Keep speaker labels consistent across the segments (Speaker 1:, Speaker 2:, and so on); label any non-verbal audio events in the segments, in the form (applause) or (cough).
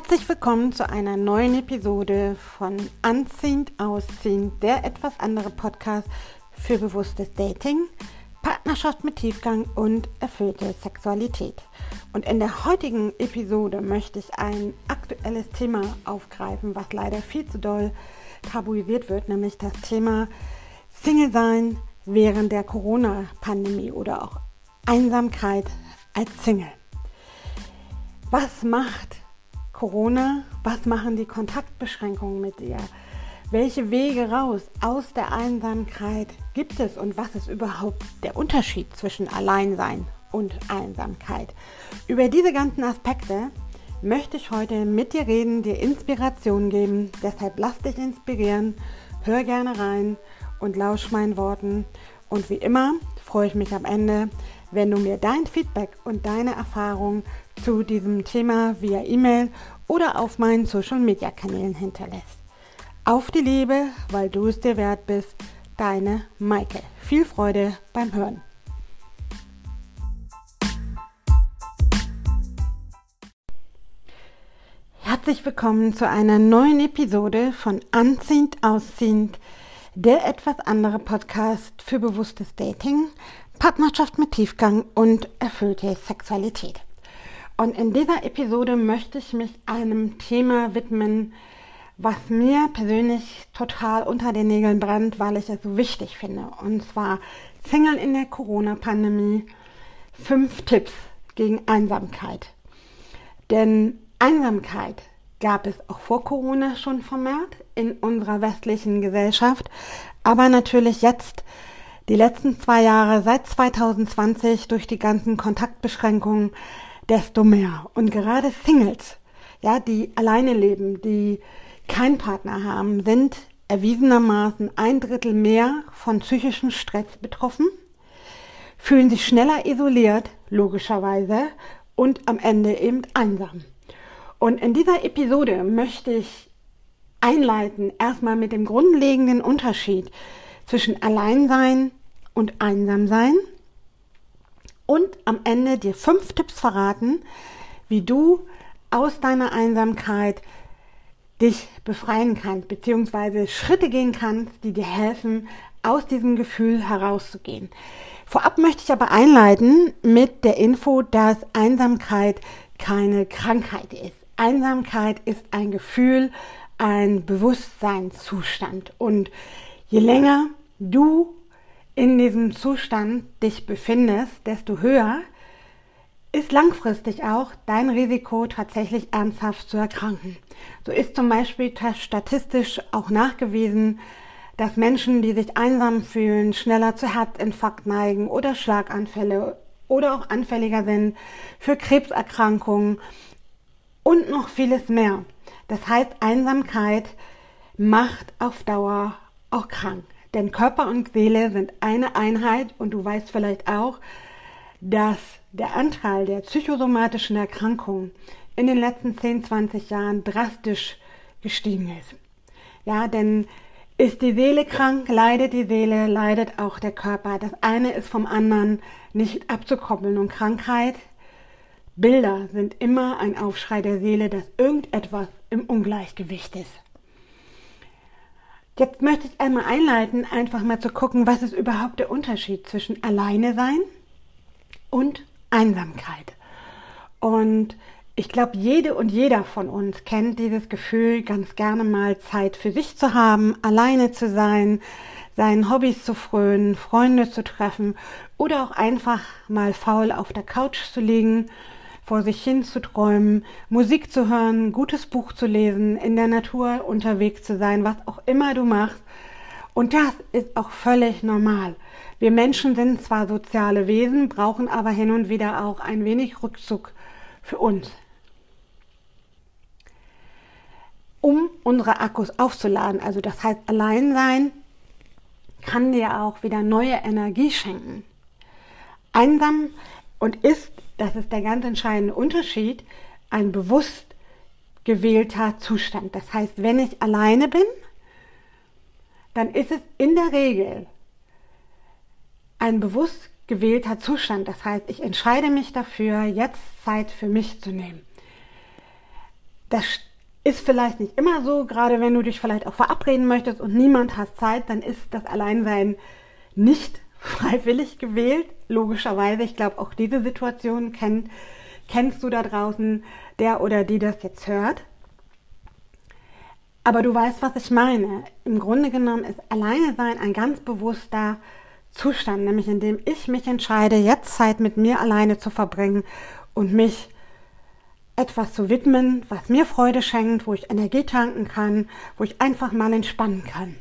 Speaker 1: Herzlich willkommen zu einer neuen Episode von Anziehend Ausziehend, der etwas andere Podcast für bewusstes Dating, Partnerschaft mit Tiefgang und erfüllte Sexualität. Und in der heutigen Episode möchte ich ein aktuelles Thema aufgreifen, was leider viel zu doll tabuisiert wird, nämlich das Thema Single sein während der Corona-Pandemie oder auch Einsamkeit als Single. Was macht Corona? Was machen die Kontaktbeschränkungen mit dir? Welche Wege raus aus der Einsamkeit gibt es und was ist überhaupt der Unterschied zwischen Alleinsein und Einsamkeit? Über diese ganzen Aspekte möchte ich heute mit dir reden, dir Inspiration geben. Deshalb lass dich inspirieren, hör gerne rein und lausch meinen Worten. Und wie immer freue ich mich am Ende, wenn du mir dein Feedback und deine Erfahrungen zu diesem Thema via E-Mail oder auf meinen Social-Media-Kanälen hinterlässt. Auf die Liebe, weil du es dir wert bist, deine Maike. Viel Freude beim Hören. Herzlich willkommen zu einer neuen Episode von Anziehend Ausziehend, der etwas andere Podcast für bewusstes Dating, Partnerschaft mit Tiefgang und erfüllte Sexualität. Und in dieser Episode möchte ich mich einem Thema widmen, was mir persönlich total unter den Nägeln brennt, weil ich es so wichtig finde. Und zwar Single in der Corona-Pandemie. Fünf Tipps gegen Einsamkeit. Denn Einsamkeit gab es auch vor Corona schon vermehrt in unserer westlichen Gesellschaft. Aber natürlich jetzt, die letzten zwei Jahre, seit 2020, durch die ganzen Kontaktbeschränkungen, desto mehr. Und gerade Singles, ja, die alleine leben, die keinen Partner haben, sind erwiesenermaßen ein Drittel mehr von psychischem Stress betroffen, fühlen sich schneller isoliert, logischerweise, und am Ende eben einsam. Und in dieser Episode möchte ich einleiten, erstmal mit dem grundlegenden Unterschied zwischen Alleinsein und Einsamsein und am Ende dir fünf Tipps verraten, wie du aus deiner Einsamkeit dich befreien kannst, beziehungsweise Schritte gehen kannst, die dir helfen, aus diesem Gefühl herauszugehen. Vorab möchte ich aber einleiten mit der Info, dass Einsamkeit keine Krankheit ist. Einsamkeit ist ein Gefühl, ein Bewusstseinszustand. Und je länger du in diesem Zustand dich befindest, desto höher ist langfristig auch dein Risiko tatsächlich ernsthaft zu erkranken. So ist zum Beispiel statistisch auch nachgewiesen, dass Menschen, die sich einsam fühlen, schneller zu Herzinfarkt neigen oder Schlaganfälle oder auch anfälliger sind für Krebserkrankungen und noch vieles mehr. Das heißt, Einsamkeit macht auf Dauer auch krank. Denn Körper und Seele sind eine Einheit und du weißt vielleicht auch, dass der Anteil der psychosomatischen Erkrankungen in den letzten 10, 20 Jahren drastisch gestiegen ist. Ja, denn ist die Seele krank, leidet die Seele, leidet auch der Körper. Das eine ist vom anderen nicht abzukoppeln. Und Krankheit, Bilder sind immer ein Aufschrei der Seele, dass irgendetwas im Ungleichgewicht ist. Jetzt möchte ich einmal einleiten, einfach mal zu gucken, was ist überhaupt der Unterschied zwischen alleine sein und Einsamkeit. Und ich glaube, jede und jeder von uns kennt dieses Gefühl, ganz gerne mal Zeit für sich zu haben, alleine zu sein, seinen Hobbys zu frönen, Freunde zu treffen oder auch einfach mal faul auf der Couch zu liegen vor sich hin zu träumen, Musik zu hören, gutes Buch zu lesen, in der Natur unterwegs zu sein, was auch immer du machst. Und das ist auch völlig normal. Wir Menschen sind zwar soziale Wesen, brauchen aber hin und wieder auch ein wenig Rückzug für uns. Um unsere Akkus aufzuladen, also das heißt allein sein, kann dir auch wieder neue Energie schenken. Einsam und ist das ist der ganz entscheidende Unterschied, ein bewusst gewählter Zustand. Das heißt, wenn ich alleine bin, dann ist es in der Regel ein bewusst gewählter Zustand. Das heißt, ich entscheide mich dafür, jetzt Zeit für mich zu nehmen. Das ist vielleicht nicht immer so, gerade wenn du dich vielleicht auch verabreden möchtest und niemand hat Zeit, dann ist das Alleinsein nicht (laughs) freiwillig gewählt. Logischerweise, ich glaube, auch diese Situation kennt, kennst du da draußen, der oder die das jetzt hört. Aber du weißt, was ich meine. Im Grunde genommen ist Alleine sein ein ganz bewusster Zustand, nämlich in dem ich mich entscheide, jetzt Zeit mit mir alleine zu verbringen und mich etwas zu widmen, was mir Freude schenkt, wo ich Energie tanken kann, wo ich einfach mal entspannen kann.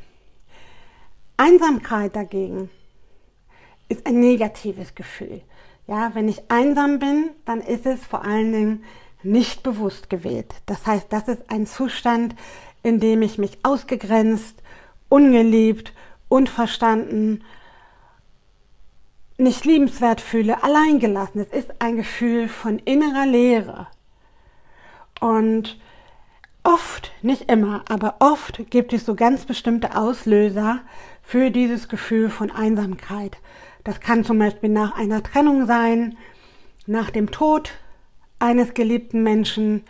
Speaker 1: Einsamkeit dagegen ist ein negatives Gefühl. Ja, wenn ich einsam bin, dann ist es vor allen Dingen nicht bewusst gewählt. Das heißt, das ist ein Zustand, in dem ich mich ausgegrenzt, ungeliebt, unverstanden, nicht liebenswert fühle, alleingelassen. Es ist ein Gefühl von innerer Leere. Und oft, nicht immer, aber oft gibt es so ganz bestimmte Auslöser für dieses Gefühl von Einsamkeit. Das kann zum Beispiel nach einer Trennung sein, nach dem Tod eines geliebten Menschen,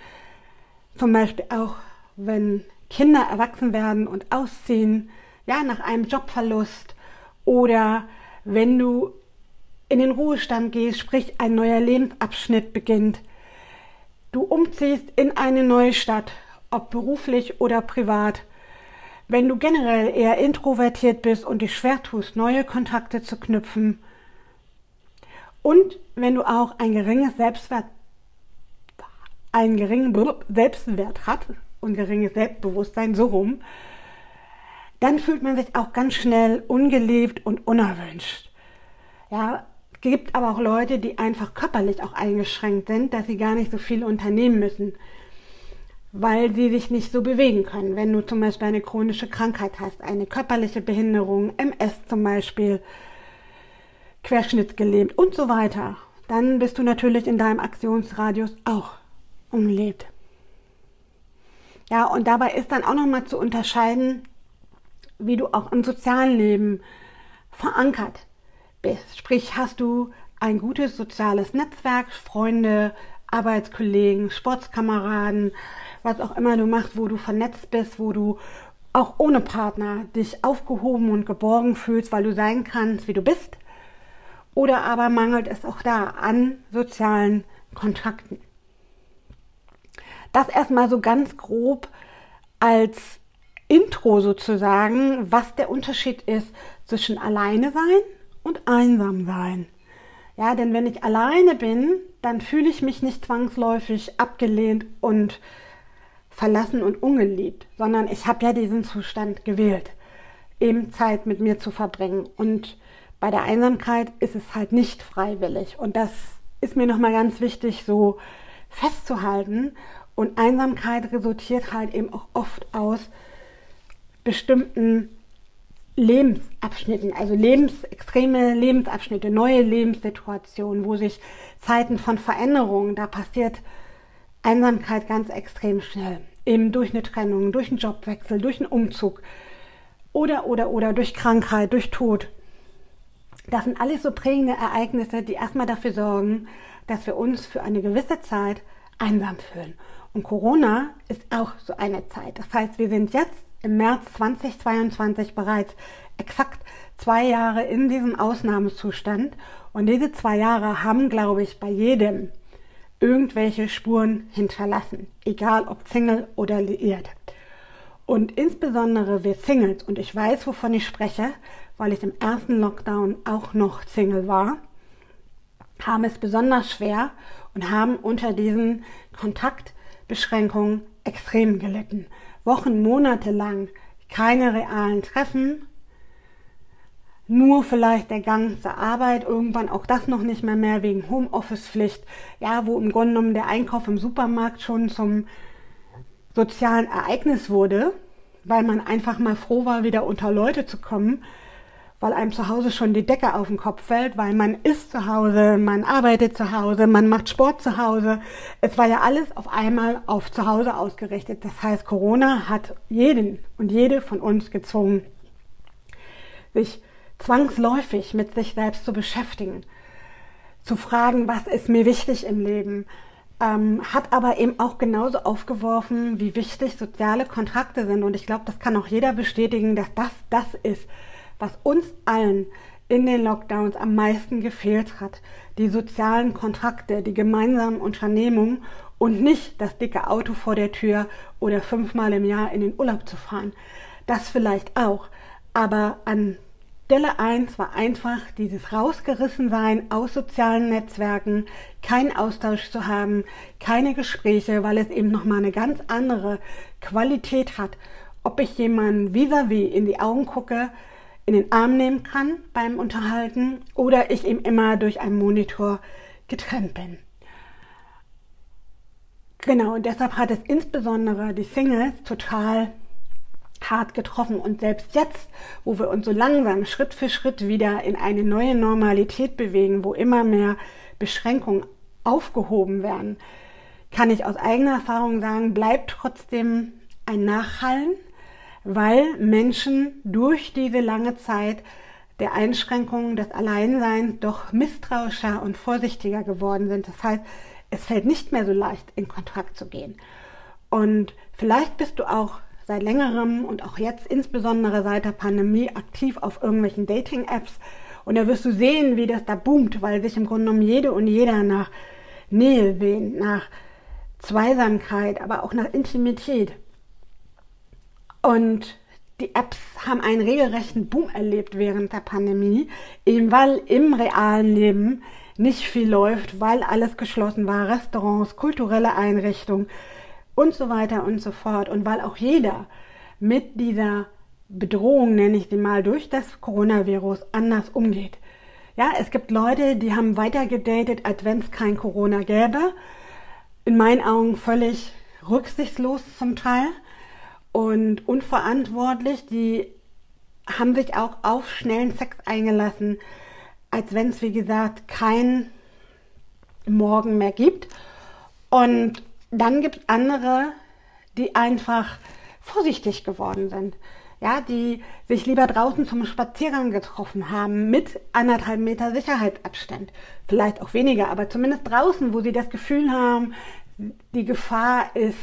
Speaker 1: zum Beispiel auch wenn Kinder erwachsen werden und ausziehen, ja, nach einem Jobverlust oder wenn du in den Ruhestand gehst, sprich ein neuer Lebensabschnitt beginnt, du umziehst in eine neue Stadt, ob beruflich oder privat, wenn du generell eher introvertiert bist und dich schwer tust, neue Kontakte zu knüpfen und wenn du auch ein geringes Selbstwert, einen geringen Selbstwert hast und geringes Selbstbewusstsein so rum, dann fühlt man sich auch ganz schnell ungeliebt und unerwünscht. Ja, gibt aber auch Leute, die einfach körperlich auch eingeschränkt sind, dass sie gar nicht so viel unternehmen müssen, weil sie sich nicht so bewegen können. Wenn du zum Beispiel eine chronische Krankheit hast, eine körperliche Behinderung, MS zum Beispiel, querschnittsgelähmt und so weiter, dann bist du natürlich in deinem Aktionsradius auch umlebt. Ja, und dabei ist dann auch nochmal zu unterscheiden, wie du auch im sozialen Leben verankert bist. Sprich, hast du ein gutes soziales Netzwerk, Freunde, Arbeitskollegen, Sportskameraden, was auch immer du machst, wo du vernetzt bist, wo du auch ohne Partner dich aufgehoben und geborgen fühlst, weil du sein kannst, wie du bist. Oder aber mangelt es auch da an sozialen Kontakten. Das erstmal so ganz grob als Intro sozusagen, was der Unterschied ist zwischen alleine sein und einsam sein. Ja, denn wenn ich alleine bin, dann fühle ich mich nicht zwangsläufig abgelehnt und verlassen und ungeliebt, sondern ich habe ja diesen Zustand gewählt, eben Zeit mit mir zu verbringen. Und bei der Einsamkeit ist es halt nicht freiwillig. Und das ist mir nochmal ganz wichtig, so festzuhalten. Und Einsamkeit resultiert halt eben auch oft aus bestimmten Lebensabschnitten, also lebens, extreme Lebensabschnitte, neue Lebenssituationen, wo sich Zeiten von Veränderungen, da passiert Einsamkeit ganz extrem schnell. Eben durch eine Trennung, durch einen Jobwechsel, durch einen Umzug oder, oder, oder durch Krankheit, durch Tod. Das sind alles so prägende Ereignisse, die erstmal dafür sorgen, dass wir uns für eine gewisse Zeit einsam fühlen. Und Corona ist auch so eine Zeit. Das heißt, wir sind jetzt im März 2022 bereits exakt zwei Jahre in diesem Ausnahmezustand. Und diese zwei Jahre haben, glaube ich, bei jedem irgendwelche Spuren hinterlassen, egal ob Single oder liiert. Und insbesondere wir Singles, und ich weiß, wovon ich spreche, weil ich im ersten Lockdown auch noch Single war, haben es besonders schwer und haben unter diesen Kontaktbeschränkungen extrem gelitten. Wochen, Monate lang keine realen Treffen, nur vielleicht der Gang zur Arbeit, irgendwann auch das noch nicht mehr mehr wegen Homeoffice-Pflicht, ja, wo im Grunde genommen der Einkauf im Supermarkt schon zum sozialen Ereignis wurde, weil man einfach mal froh war, wieder unter Leute zu kommen weil einem zu Hause schon die Decke auf den Kopf fällt, weil man ist zu Hause, man arbeitet zu Hause, man macht Sport zu Hause. Es war ja alles auf einmal auf zu Hause ausgerichtet. Das heißt, Corona hat jeden und jede von uns gezwungen, sich zwangsläufig mit sich selbst zu beschäftigen, zu fragen, was ist mir wichtig im Leben, ähm, hat aber eben auch genauso aufgeworfen, wie wichtig soziale Kontakte sind. Und ich glaube, das kann auch jeder bestätigen, dass das das ist, was uns allen in den Lockdowns am meisten gefehlt hat. Die sozialen Kontakte, die gemeinsamen Unternehmungen und nicht das dicke Auto vor der Tür oder fünfmal im Jahr in den Urlaub zu fahren. Das vielleicht auch. Aber an Stelle 1 war einfach dieses Rausgerissensein aus sozialen Netzwerken, keinen Austausch zu haben, keine Gespräche, weil es eben nochmal eine ganz andere Qualität hat, ob ich jemanden vis-à-vis -vis in die Augen gucke, in den Arm nehmen kann beim Unterhalten oder ich eben immer durch einen Monitor getrennt bin. Genau, und deshalb hat es insbesondere die Singles total hart getroffen. Und selbst jetzt, wo wir uns so langsam Schritt für Schritt wieder in eine neue Normalität bewegen, wo immer mehr Beschränkungen aufgehoben werden, kann ich aus eigener Erfahrung sagen, bleibt trotzdem ein Nachhallen, weil Menschen durch diese lange Zeit der Einschränkungen des Alleinseins doch misstrauischer und vorsichtiger geworden sind. Das heißt, es fällt nicht mehr so leicht, in Kontakt zu gehen. Und vielleicht bist du auch seit längerem und auch jetzt insbesondere seit der Pandemie aktiv auf irgendwelchen Dating-Apps. Und da wirst du sehen, wie das da boomt, weil sich im Grunde genommen jede und jeder nach Nähe sehnt, nach Zweisamkeit, aber auch nach Intimität. Und die Apps haben einen regelrechten Boom erlebt während der Pandemie, eben weil im realen Leben nicht viel läuft, weil alles geschlossen war, Restaurants, kulturelle Einrichtungen, und so weiter und so fort. Und weil auch jeder mit dieser Bedrohung, nenne ich sie mal, durch das Coronavirus anders umgeht. Ja, es gibt Leute, die haben weiter gedatet, als wenn es kein Corona gäbe. In meinen Augen völlig rücksichtslos zum Teil und unverantwortlich. Die haben sich auch auf schnellen Sex eingelassen, als wenn es, wie gesagt, kein Morgen mehr gibt. Und dann gibt es andere, die einfach vorsichtig geworden sind. Ja, die sich lieber draußen zum Spaziergang getroffen haben mit anderthalb Meter Sicherheitsabstand. Vielleicht auch weniger, aber zumindest draußen, wo sie das Gefühl haben, die Gefahr ist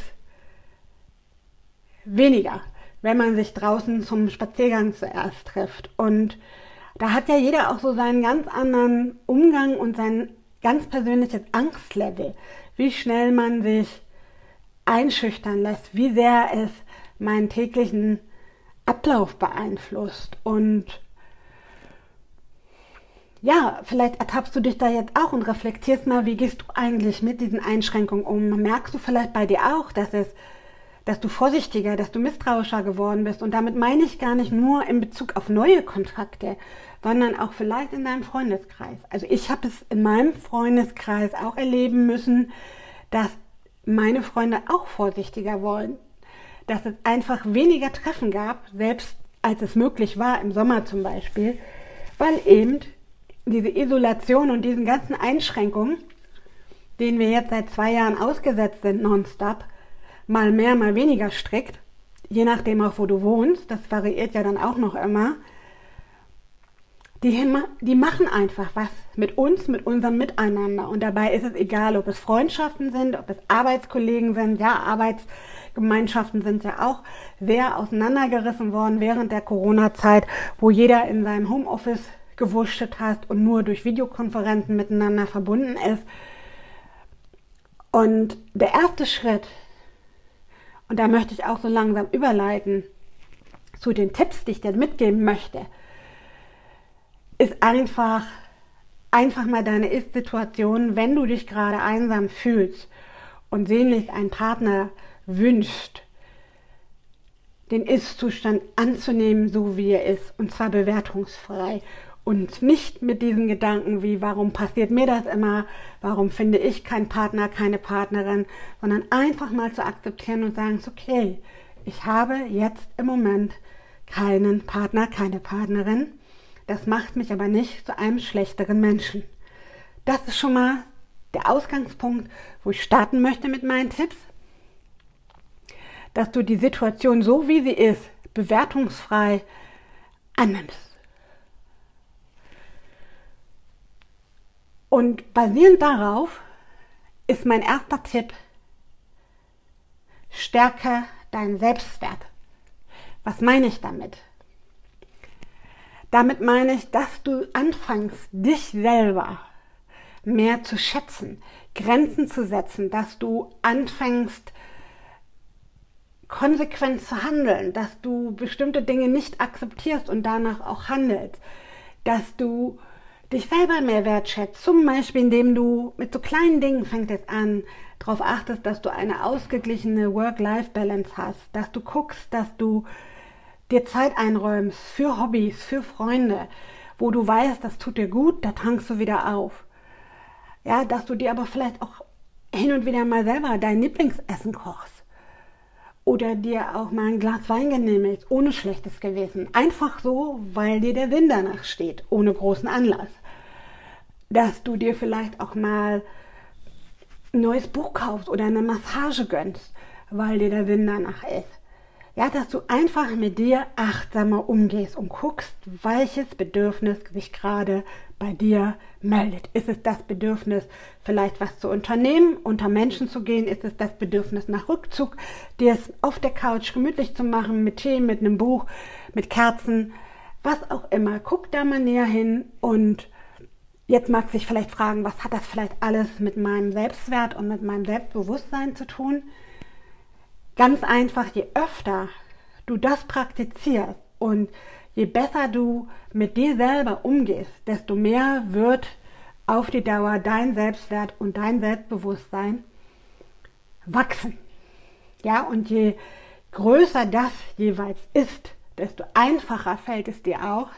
Speaker 1: weniger, wenn man sich draußen zum Spaziergang zuerst trifft. Und da hat ja jeder auch so seinen ganz anderen Umgang und sein ganz persönliches Angstlevel wie schnell man sich einschüchtern lässt, wie sehr es meinen täglichen Ablauf beeinflusst. Und ja, vielleicht ertappst du dich da jetzt auch und reflektierst mal, wie gehst du eigentlich mit diesen Einschränkungen um? Merkst du vielleicht bei dir auch, dass es dass du vorsichtiger, dass du misstrauischer geworden bist. Und damit meine ich gar nicht nur in Bezug auf neue Kontakte, sondern auch vielleicht in deinem Freundeskreis. Also ich habe es in meinem Freundeskreis auch erleben müssen, dass meine Freunde auch vorsichtiger wollen. Dass es einfach weniger Treffen gab, selbst als es möglich war, im Sommer zum Beispiel, weil eben diese Isolation und diesen ganzen Einschränkungen, denen wir jetzt seit zwei Jahren ausgesetzt sind, nonstop, mal mehr, mal weniger strikt, je nachdem auch, wo du wohnst, das variiert ja dann auch noch immer, die, die machen einfach was mit uns, mit unserem Miteinander. Und dabei ist es egal, ob es Freundschaften sind, ob es Arbeitskollegen sind. Ja, Arbeitsgemeinschaften sind ja auch sehr auseinandergerissen worden während der Corona-Zeit, wo jeder in seinem Homeoffice gewurstet hat und nur durch Videokonferenzen miteinander verbunden ist. Und der erste Schritt, und da möchte ich auch so langsam überleiten zu den Tipps, die ich dir mitgeben möchte, ist einfach, einfach mal deine Ist-Situation, wenn du dich gerade einsam fühlst und sehnlich einen Partner wünscht, den Ist-Zustand anzunehmen, so wie er ist, und zwar bewertungsfrei und nicht mit diesen Gedanken wie, warum passiert mir das immer, warum finde ich keinen Partner, keine Partnerin, sondern einfach mal zu akzeptieren und sagen, okay, ich habe jetzt im Moment keinen Partner, keine Partnerin das macht mich aber nicht zu einem schlechteren Menschen. Das ist schon mal der Ausgangspunkt, wo ich starten möchte mit meinen Tipps. Dass du die Situation so wie sie ist, bewertungsfrei annimmst. Und basierend darauf ist mein erster Tipp, stärke deinen Selbstwert. Was meine ich damit? Damit meine ich, dass du anfängst, dich selber mehr zu schätzen, Grenzen zu setzen, dass du anfängst, konsequent zu handeln, dass du bestimmte Dinge nicht akzeptierst und danach auch handelst, dass du dich selber mehr wertschätzt, zum Beispiel indem du mit so kleinen Dingen fängt es an, darauf achtest, dass du eine ausgeglichene Work-Life-Balance hast, dass du guckst, dass du dir Zeit einräumst für Hobbys, für Freunde, wo du weißt, das tut dir gut, da tankst du wieder auf. Ja, dass du dir aber vielleicht auch hin und wieder mal selber dein Lieblingsessen kochst. Oder dir auch mal ein Glas Wein genehmigst, ohne schlechtes Gewissen. Einfach so, weil dir der Sinn danach steht, ohne großen Anlass. Dass du dir vielleicht auch mal ein neues Buch kaufst oder eine Massage gönnst, weil dir der Sinn danach ist. Ja, dass du einfach mit dir achtsamer umgehst und guckst, welches Bedürfnis sich gerade bei dir meldet. Ist es das Bedürfnis, vielleicht was zu unternehmen, unter Menschen zu gehen? Ist es das Bedürfnis nach Rückzug, dir es auf der Couch gemütlich zu machen, mit Tee, mit einem Buch, mit Kerzen, was auch immer. Guck da mal näher hin und jetzt mag sich vielleicht fragen, was hat das vielleicht alles mit meinem Selbstwert und mit meinem Selbstbewusstsein zu tun? Ganz einfach, je öfter du das praktizierst und je besser du mit dir selber umgehst, desto mehr wird auf die Dauer dein Selbstwert und dein Selbstbewusstsein wachsen. Ja, und je größer das jeweils ist, desto einfacher fällt es dir auch,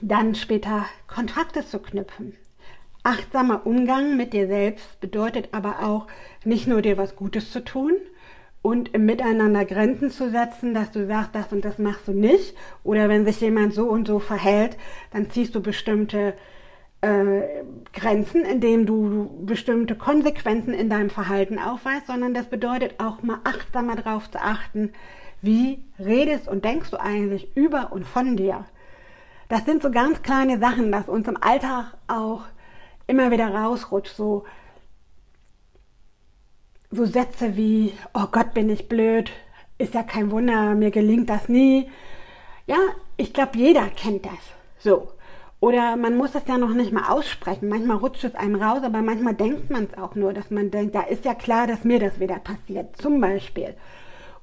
Speaker 1: dann später Kontakte zu knüpfen. Achtsamer Umgang mit dir selbst bedeutet aber auch, nicht nur dir was Gutes zu tun und im Miteinander Grenzen zu setzen, dass du sagst, das und das machst du nicht. Oder wenn sich jemand so und so verhält, dann ziehst du bestimmte äh, Grenzen, indem du bestimmte Konsequenzen in deinem Verhalten aufweist, sondern das bedeutet auch mal achtsamer darauf zu achten, wie redest und denkst du eigentlich über und von dir. Das sind so ganz kleine Sachen, dass uns im Alltag auch immer wieder rausrutscht, so, so Sätze wie, oh Gott, bin ich blöd, ist ja kein Wunder, mir gelingt das nie. Ja, ich glaube, jeder kennt das. So. Oder man muss es ja noch nicht mal aussprechen. Manchmal rutscht es einem raus, aber manchmal denkt man es auch nur, dass man denkt, da ist ja klar, dass mir das wieder passiert. Zum Beispiel.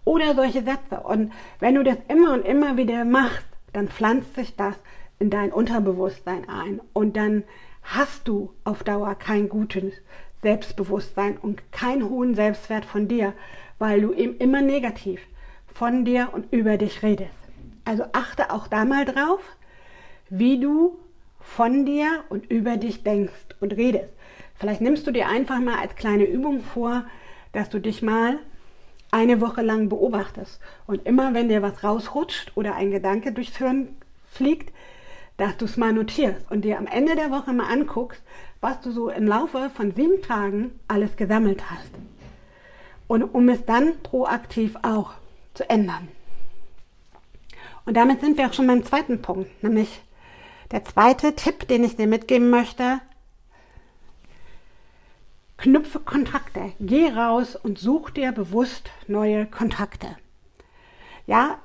Speaker 1: Oder solche Sätze. Und wenn du das immer und immer wieder machst, dann pflanzt sich das in dein Unterbewusstsein ein. Und dann hast du auf Dauer kein gutes Selbstbewusstsein und keinen hohen Selbstwert von dir, weil du eben immer negativ von dir und über dich redest. Also achte auch da mal drauf, wie du von dir und über dich denkst und redest. Vielleicht nimmst du dir einfach mal als kleine Übung vor, dass du dich mal eine Woche lang beobachtest und immer wenn dir was rausrutscht oder ein Gedanke durchs Hirn fliegt, dass du es mal notierst und dir am Ende der Woche mal anguckst, was du so im Laufe von sieben Tagen alles gesammelt hast. Und um es dann proaktiv auch zu ändern. Und damit sind wir auch schon beim zweiten Punkt, nämlich der zweite Tipp, den ich dir mitgeben möchte. Knüpfe Kontakte. Geh raus und such dir bewusst neue Kontakte. Ja,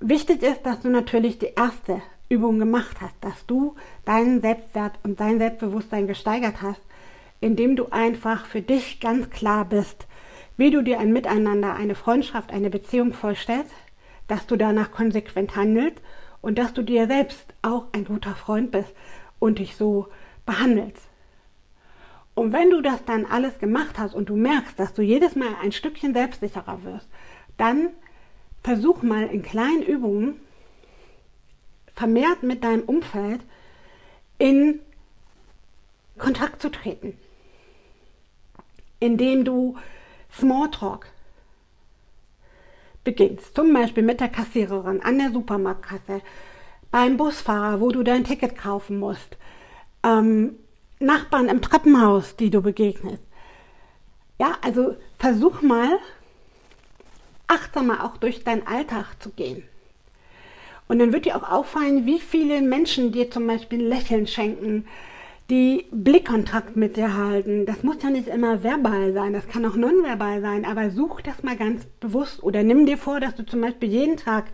Speaker 1: wichtig ist, dass du natürlich die erste Übung gemacht hast, dass du deinen Selbstwert und dein Selbstbewusstsein gesteigert hast, indem du einfach für dich ganz klar bist, wie du dir ein Miteinander, eine Freundschaft, eine Beziehung vorstellst, dass du danach konsequent handelst und dass du dir selbst auch ein guter Freund bist und dich so behandelst. Und wenn du das dann alles gemacht hast und du merkst, dass du jedes Mal ein Stückchen selbstsicherer wirst, dann versuch mal in kleinen Übungen vermehrt mit deinem Umfeld in Kontakt zu treten, indem du Smalltalk beginnst, zum Beispiel mit der Kassiererin an der Supermarktkasse, beim Busfahrer, wo du dein Ticket kaufen musst, ähm, Nachbarn im Treppenhaus, die du begegnest. Ja, also versuch mal achtsamer auch durch deinen Alltag zu gehen. Und dann wird dir auch auffallen, wie viele Menschen dir zum Beispiel Lächeln schenken, die Blickkontakt mit dir halten. Das muss ja nicht immer verbal sein, das kann auch nonverbal sein, aber such das mal ganz bewusst oder nimm dir vor, dass du zum Beispiel jeden Tag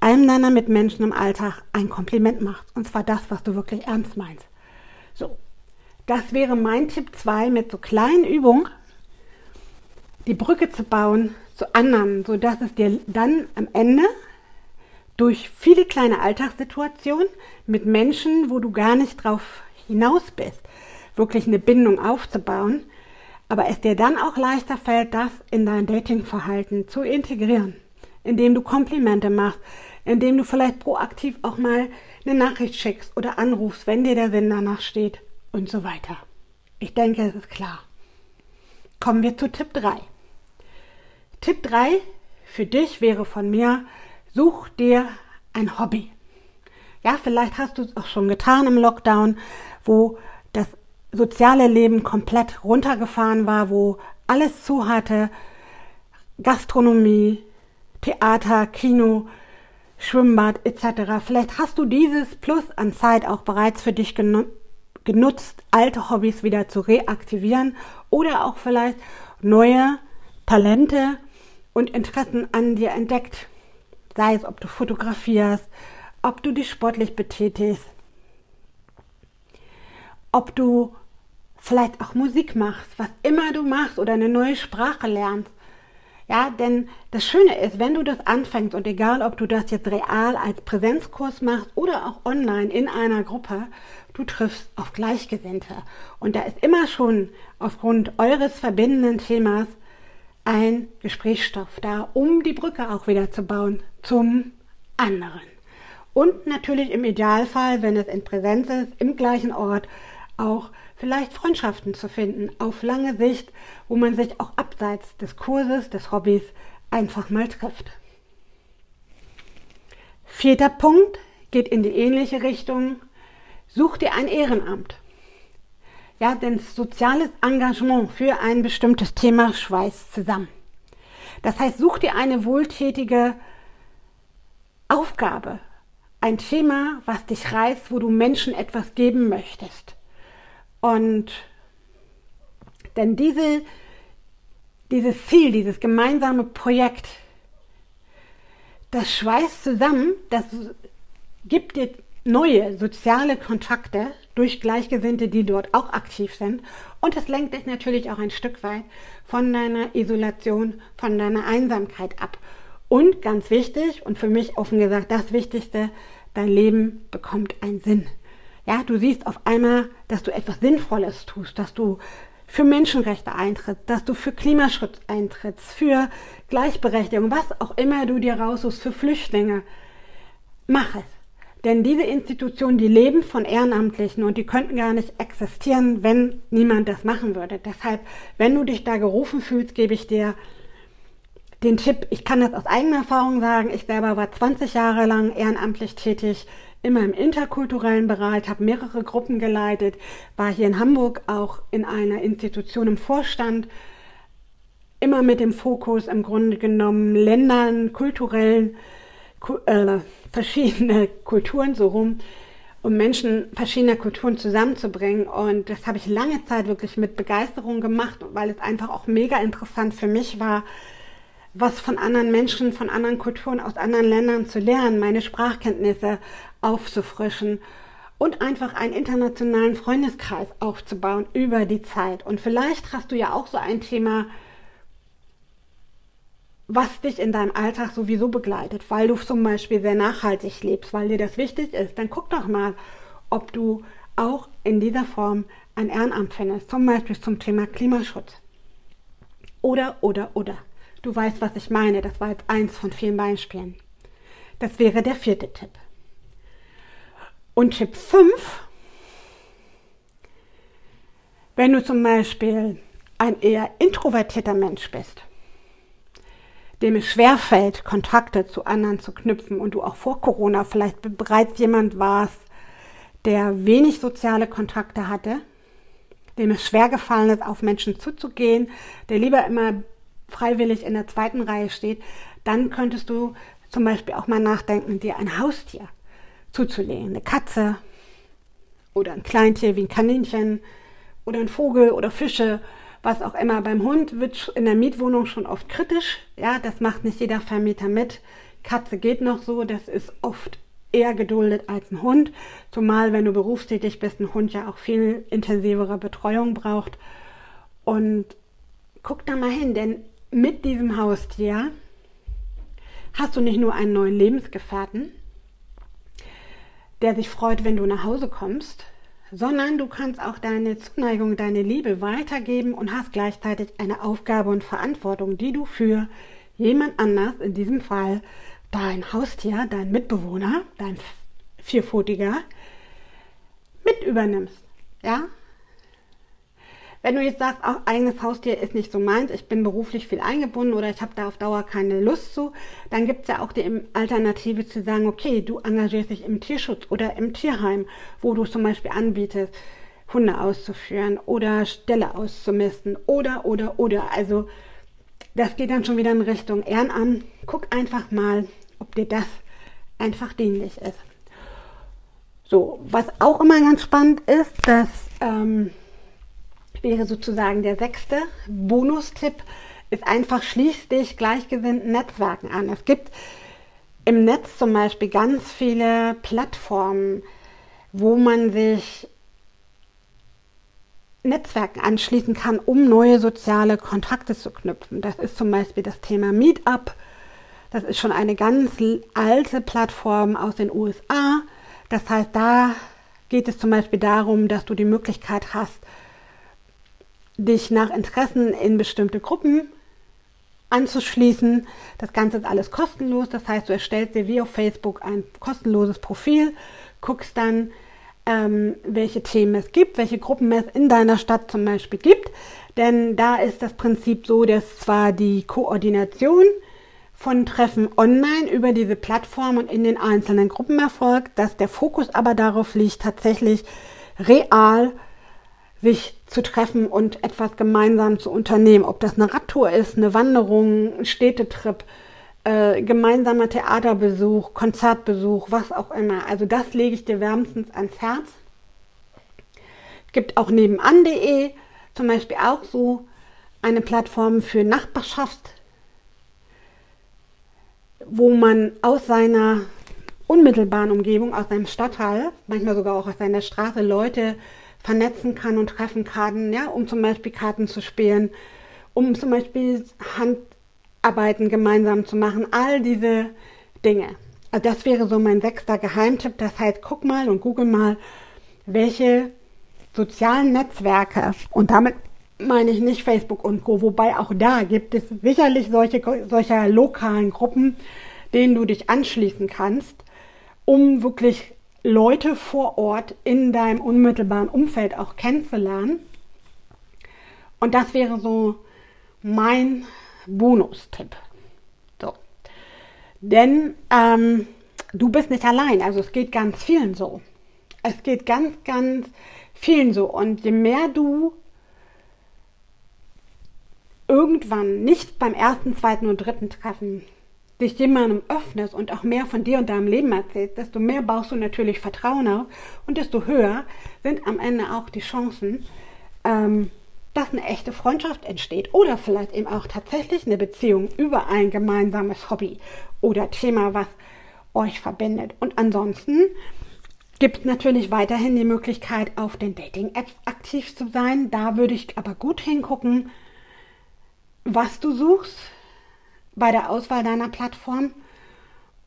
Speaker 1: einem deiner Mitmenschen im Alltag ein Kompliment machst. Und zwar das, was du wirklich ernst meinst. So, das wäre mein Tipp 2 mit so kleinen Übungen, die Brücke zu bauen zu anderen, sodass es dir dann am Ende durch viele kleine Alltagssituationen mit Menschen, wo du gar nicht drauf hinaus bist, wirklich eine Bindung aufzubauen, aber es dir dann auch leichter fällt, das in dein Datingverhalten zu integrieren, indem du Komplimente machst, indem du vielleicht proaktiv auch mal eine Nachricht schickst oder anrufst, wenn dir der Sinn danach steht und so weiter. Ich denke, es ist klar. Kommen wir zu Tipp 3. Tipp 3 für dich wäre von mir, such dir ein Hobby. Ja, vielleicht hast du es auch schon getan im Lockdown, wo das soziale Leben komplett runtergefahren war, wo alles zu hatte. Gastronomie, Theater, Kino, Schwimmbad etc. Vielleicht hast du dieses Plus an Zeit auch bereits für dich genutzt, alte Hobbys wieder zu reaktivieren oder auch vielleicht neue Talente und Interessen an dir entdeckt. Sei es, ob du fotografierst, ob du dich sportlich betätigst, ob du vielleicht auch Musik machst, was immer du machst oder eine neue Sprache lernst. Ja, denn das Schöne ist, wenn du das anfängst und egal, ob du das jetzt real als Präsenzkurs machst oder auch online in einer Gruppe, du triffst auf Gleichgesinnte. Und da ist immer schon aufgrund eures verbindenden Themas ein Gesprächsstoff da, um die Brücke auch wieder zu bauen zum anderen. Und natürlich im Idealfall, wenn es in Präsenz ist, im gleichen Ort auch vielleicht Freundschaften zu finden auf lange Sicht, wo man sich auch abseits des Kurses, des Hobbys einfach mal trifft. Vierter Punkt geht in die ähnliche Richtung. Such dir ein Ehrenamt. Ja, denn soziales Engagement für ein bestimmtes Thema schweißt zusammen. Das heißt, such dir eine wohltätige Aufgabe, ein Thema, was dich reißt, wo du Menschen etwas geben möchtest. Und denn diese, dieses Ziel, dieses gemeinsame Projekt, das schweißt zusammen, das gibt dir neue soziale Kontakte durch Gleichgesinnte, die dort auch aktiv sind. Und es lenkt dich natürlich auch ein Stück weit von deiner Isolation, von deiner Einsamkeit ab. Und ganz wichtig und für mich offen gesagt das Wichtigste, dein Leben bekommt einen Sinn. Ja, du siehst auf einmal, dass du etwas Sinnvolles tust, dass du für Menschenrechte eintrittst, dass du für Klimaschutz eintrittst, für Gleichberechtigung, was auch immer du dir raussuchst, für Flüchtlinge. Mach es. Denn diese Institutionen, die leben von Ehrenamtlichen und die könnten gar nicht existieren, wenn niemand das machen würde. Deshalb, wenn du dich da gerufen fühlst, gebe ich dir den Tipp, ich kann das aus eigener Erfahrung sagen, ich selber war 20 Jahre lang ehrenamtlich tätig, immer im interkulturellen Bereich, habe mehrere Gruppen geleitet, war hier in Hamburg auch in einer Institution im Vorstand, immer mit dem Fokus im Grunde genommen Ländern, kulturellen äh, verschiedene (laughs) Kulturen so rum, um Menschen verschiedener Kulturen zusammenzubringen. Und das habe ich lange Zeit wirklich mit Begeisterung gemacht, weil es einfach auch mega interessant für mich war, was von anderen Menschen, von anderen Kulturen aus anderen Ländern zu lernen, meine Sprachkenntnisse aufzufrischen und einfach einen internationalen Freundeskreis aufzubauen über die Zeit. Und vielleicht hast du ja auch so ein Thema, was dich in deinem Alltag sowieso begleitet, weil du zum Beispiel sehr nachhaltig lebst, weil dir das wichtig ist, dann guck doch mal, ob du auch in dieser Form ein Ehrenamt findest, zum Beispiel zum Thema Klimaschutz. Oder, oder, oder. Du weißt, was ich meine. Das war jetzt eins von vielen Beispielen. Das wäre der vierte Tipp. Und Tipp 5, wenn du zum Beispiel ein eher introvertierter Mensch bist, dem es schwerfällt, Kontakte zu anderen zu knüpfen und du auch vor Corona vielleicht bereits jemand warst, der wenig soziale Kontakte hatte, dem es schwer gefallen ist, auf Menschen zuzugehen, der lieber immer freiwillig in der zweiten Reihe steht, dann könntest du zum Beispiel auch mal nachdenken, dir ein Haustier zuzulegen, eine Katze oder ein Kleintier wie ein Kaninchen oder ein Vogel oder Fische, was auch immer. Beim Hund wird in der Mietwohnung schon oft kritisch. Ja, das macht nicht jeder Vermieter mit. Katze geht noch so, das ist oft eher geduldet als ein Hund. Zumal, wenn du berufstätig bist, ein Hund ja auch viel intensivere Betreuung braucht. Und guck da mal hin, denn mit diesem Haustier hast du nicht nur einen neuen Lebensgefährten, der sich freut, wenn du nach Hause kommst, sondern du kannst auch deine Zuneigung, deine Liebe weitergeben und hast gleichzeitig eine Aufgabe und Verantwortung, die du für jemand anders, in diesem Fall dein Haustier, dein Mitbewohner, dein Vierpfotiger, mit übernimmst. Ja? Wenn du jetzt sagst, auch eigenes Haustier ist nicht so meins, ich bin beruflich viel eingebunden oder ich habe da auf Dauer keine Lust zu, dann gibt es ja auch die Alternative zu sagen, okay, du engagierst dich im Tierschutz oder im Tierheim, wo du zum Beispiel anbietest, Hunde auszuführen oder Ställe auszumisten oder, oder, oder. Also das geht dann schon wieder in Richtung Ehrenamt. Guck einfach mal, ob dir das einfach dienlich ist. So, was auch immer ganz spannend ist, dass ähm, wäre sozusagen der sechste Bonustipp, ist einfach schließ dich gleichgesinnten Netzwerken an. Es gibt im Netz zum Beispiel ganz viele Plattformen, wo man sich Netzwerken anschließen kann, um neue soziale Kontakte zu knüpfen. Das ist zum Beispiel das Thema Meetup. Das ist schon eine ganz alte Plattform aus den USA. Das heißt, da geht es zum Beispiel darum, dass du die Möglichkeit hast, dich nach Interessen in bestimmte Gruppen anzuschließen. Das Ganze ist alles kostenlos. Das heißt, du erstellst dir wie auf Facebook ein kostenloses Profil, guckst dann, ähm, welche Themen es gibt, welche Gruppen es in deiner Stadt zum Beispiel gibt. Denn da ist das Prinzip so, dass zwar die Koordination von Treffen online über diese Plattform und in den einzelnen Gruppen erfolgt, dass der Fokus aber darauf liegt, tatsächlich real sich zu treffen und etwas gemeinsam zu unternehmen. Ob das eine Radtour ist, eine Wanderung, ein Städtetrip, äh, gemeinsamer Theaterbesuch, Konzertbesuch, was auch immer. Also das lege ich dir wärmstens ans Herz. Es gibt auch nebenan.de zum Beispiel auch so eine Plattform für Nachbarschaft, wo man aus seiner unmittelbaren Umgebung, aus seinem Stadtteil, manchmal sogar auch aus seiner Straße Leute vernetzen kann und treffen kann, ja, um zum Beispiel Karten zu spielen, um zum Beispiel Handarbeiten gemeinsam zu machen, all diese Dinge. Also das wäre so mein sechster Geheimtipp. Das heißt, guck mal und google mal, welche sozialen Netzwerke und damit meine ich nicht Facebook und Co. Wobei auch da gibt es sicherlich solche solcher lokalen Gruppen, denen du dich anschließen kannst, um wirklich Leute vor Ort in deinem unmittelbaren Umfeld auch kennenzulernen. Und das wäre so mein Bonustipp. So. Denn ähm, du bist nicht allein. Also es geht ganz vielen so. Es geht ganz, ganz vielen so. Und je mehr du irgendwann nicht beim ersten, zweiten und dritten Treffen dich jemandem öffnest und auch mehr von dir und deinem Leben erzählst, desto mehr baust du natürlich Vertrauen auf und desto höher sind am Ende auch die Chancen, ähm, dass eine echte Freundschaft entsteht oder vielleicht eben auch tatsächlich eine Beziehung über ein gemeinsames Hobby oder Thema, was euch verbindet. Und ansonsten gibt es natürlich weiterhin die Möglichkeit, auf den Dating-Apps aktiv zu sein. Da würde ich aber gut hingucken, was du suchst, bei der Auswahl deiner Plattform.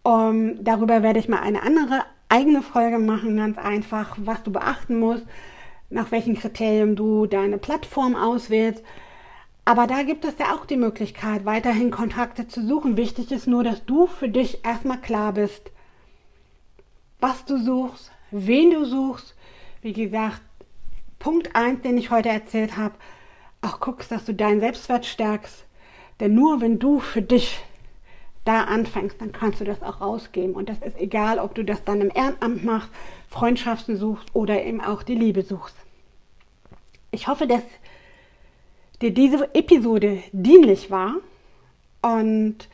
Speaker 1: Um, darüber werde ich mal eine andere eigene Folge machen, ganz einfach, was du beachten musst, nach welchen Kriterien du deine Plattform auswählst. Aber da gibt es ja auch die Möglichkeit, weiterhin Kontakte zu suchen. Wichtig ist nur, dass du für dich erstmal klar bist, was du suchst, wen du suchst. Wie gesagt, Punkt 1, den ich heute erzählt habe, auch guckst, dass du deinen Selbstwert stärkst, denn nur wenn du für dich da anfängst, dann kannst du das auch rausgeben. Und das ist egal, ob du das dann im Ehrenamt machst, Freundschaften suchst oder eben auch die Liebe suchst. Ich hoffe, dass dir diese Episode dienlich war und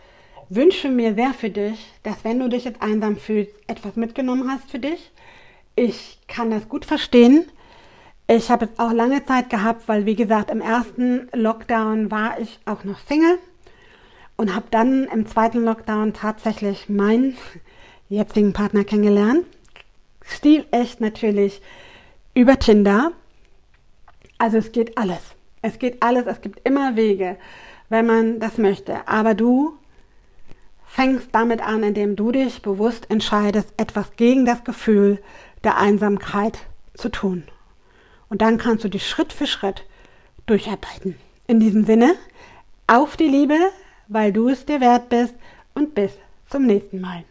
Speaker 1: wünsche mir sehr für dich, dass wenn du dich jetzt einsam fühlst, etwas mitgenommen hast für dich Ich kann das gut verstehen. Ich habe es auch lange Zeit gehabt, weil wie gesagt, im ersten Lockdown war ich auch noch Single und habe dann im zweiten Lockdown tatsächlich meinen jetzigen Partner kennengelernt. Stilecht natürlich über Tinder. Also es geht alles. Es geht alles. Es gibt immer Wege, wenn man das möchte. Aber du fängst damit an, indem du dich bewusst entscheidest, etwas gegen das Gefühl der Einsamkeit zu tun. Und dann kannst du dich Schritt für Schritt durcharbeiten. In diesem Sinne, auf die Liebe, weil du es dir wert bist und bis zum nächsten Mal.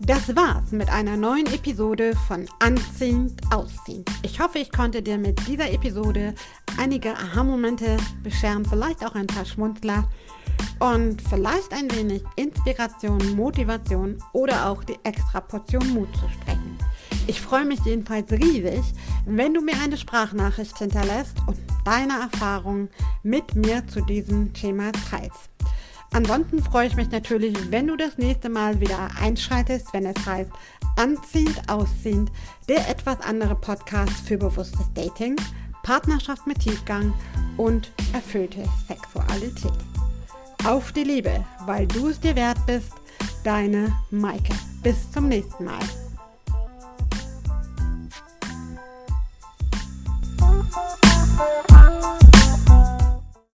Speaker 1: Das war's mit einer neuen Episode von Anziehend Ausziehend. Ich hoffe, ich konnte dir mit dieser Episode einige Aha-Momente bescheren, vielleicht auch ein paar Schmunzler und vielleicht ein wenig Inspiration, Motivation oder auch die extra Portion Mut zu sprechen. Ich freue mich jedenfalls riesig, wenn du mir eine Sprachnachricht hinterlässt und deine Erfahrungen mit mir zu diesem Thema teilst. Ansonsten freue ich mich natürlich, wenn du das nächste Mal wieder einschaltest, wenn es heißt Anziehend, Ausziehend, der etwas andere Podcast für bewusstes Dating, Partnerschaft mit Tiefgang und erfüllte Sexualität. Auf die Liebe, weil du es dir wert bist, deine Maike. Bis zum nächsten Mal. Thank